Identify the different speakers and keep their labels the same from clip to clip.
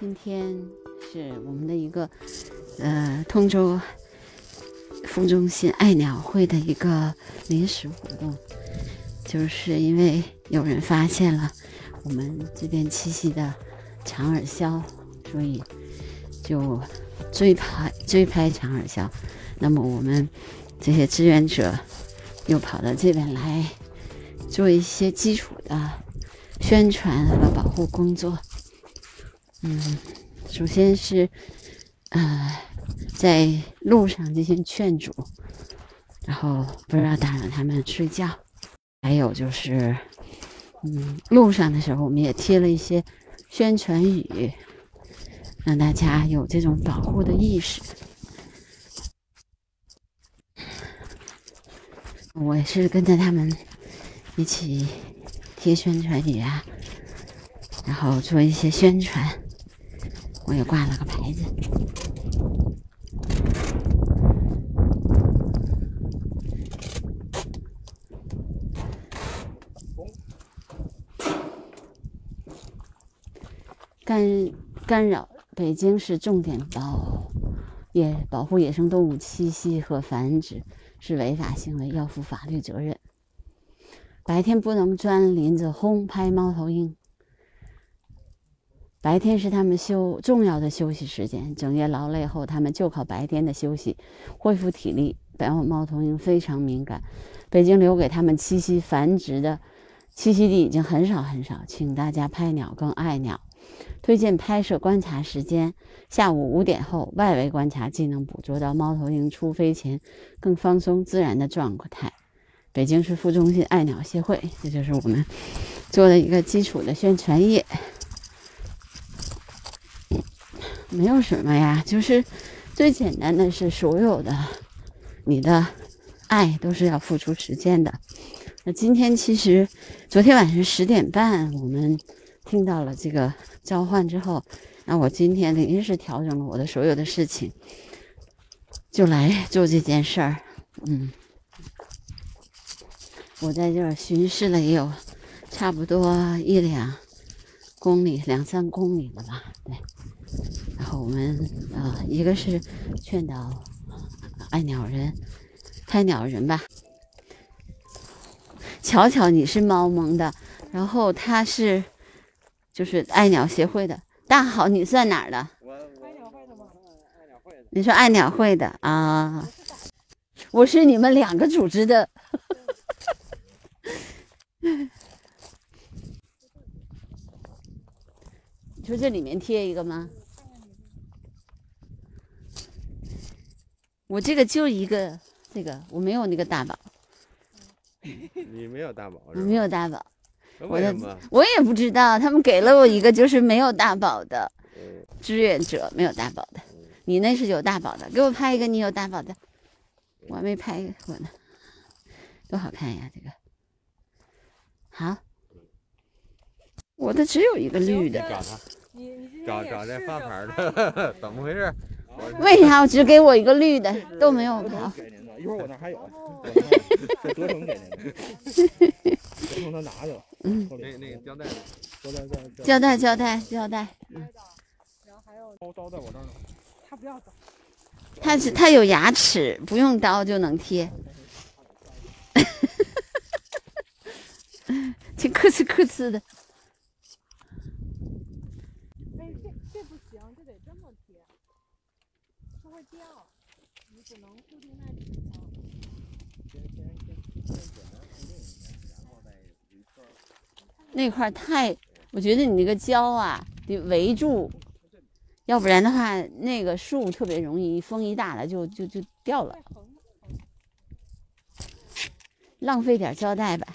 Speaker 1: 今天是我们的一个呃通州副中心爱鸟会的一个临时活动，就是因为有人发现了我们这边栖息的长耳鸮，所以就追拍追拍长耳鸮。那么我们这些志愿者又跑到这边来做一些基础的宣传和保护工作。嗯，首先是，呃，在路上进行劝阻，然后不要打扰他们睡觉。还有就是，嗯，路上的时候我们也贴了一些宣传语，让大家有这种保护的意识。我也是跟着他们一起贴宣传语啊，然后做一些宣传。我也挂了个牌子，干干扰北京市重点保野保护野生动物栖息和繁殖是违法行为，要负法律责任。白天不能钻林子轰拍猫头鹰。白天是他们休重要的休息时间，整夜劳累后，他们就靠白天的休息恢复体力。白猫头鹰非常敏感，北京留给他们栖息繁殖的栖息地已经很少很少，请大家拍鸟更爱鸟。推荐拍摄观察时间：下午五点后，外围观察既能捕捉到猫头鹰出飞前更放松自然的状态。北京市副中心爱鸟协会，这就是我们做的一个基础的宣传页。没有什么呀，就是最简单的是，所有的你的爱都是要付出时间的。那今天其实昨天晚上十点半，我们听到了这个召唤之后，那我今天临时调整了我的所有的事情，就来做这件事儿。嗯，我在这儿巡视了也有差不多一两公里、两三公里了吧？对。然后我们啊，一个是劝导爱鸟人、拍鸟人吧。巧巧，你是猫萌的，然后他是就是爱鸟协会的。大好，你算哪儿的？我爱鸟会的吗？爱鸟会的。你说爱鸟会的啊？我是你们两个组织的。你说这里面贴一个吗？我这个就一个，这个我没有那个大宝。
Speaker 2: 你没有大宝？我
Speaker 1: 没有大宝。
Speaker 2: 为什么？
Speaker 1: 我也不知道，他们给了我一个，就是没有大宝的志愿者，没有大宝的。你那是有大宝的，给我拍一个你有大宝的。我还没拍过呢，多好看呀！这个好，我的只有一个绿的。
Speaker 2: 找他，找找这发牌的，怎么回事？
Speaker 1: 为啥我只给我一个绿的都没有给您的？
Speaker 3: 一会儿我那还有，这德成给您的，德成他拿去了。嗯，那那个胶带，胶带
Speaker 1: 胶带胶带胶带。嗯。
Speaker 3: 然后还有刀刀在我这儿呢，他不要刀。
Speaker 1: 他是他有牙齿，不用刀就能贴。哈哈哈哈哈！挺哧哧哧的。那块太，我觉得你那个胶啊得围住，要不然的话，那个树特别容易风一大了就就就掉了。浪费点胶带吧。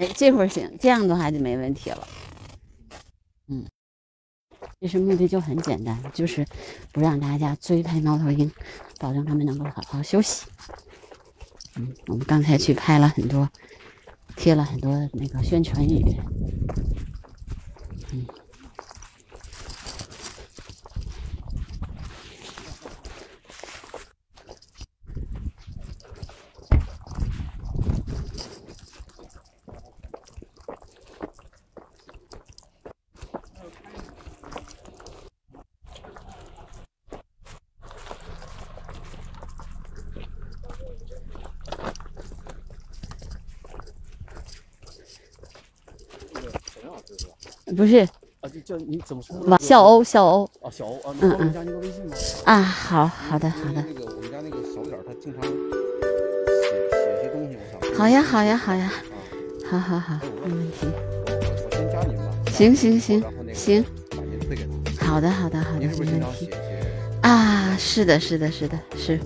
Speaker 1: 哎，这会儿行，这样的话就没问题了。嗯，其实目的就很简单，就是不让大家追拍猫头鹰，保证他们能够好好休息。嗯，我们刚才去拍了很多，贴了很多那个宣传语。嗯，不是
Speaker 3: 啊，就叫你怎么说？
Speaker 1: 小欧，小欧。
Speaker 3: 啊，小欧啊，你帮我加那个微信吗？啊，
Speaker 1: 好好的好的。
Speaker 3: 那个我们家那个小点儿，他经常写写些东西，我想。
Speaker 1: 好呀好呀好呀。好好好，没问题。
Speaker 3: 我我先加您吧。
Speaker 1: 行行行行。
Speaker 3: 把您退给他。
Speaker 1: 好的好的好的，没问题。啊，是的是的是的是。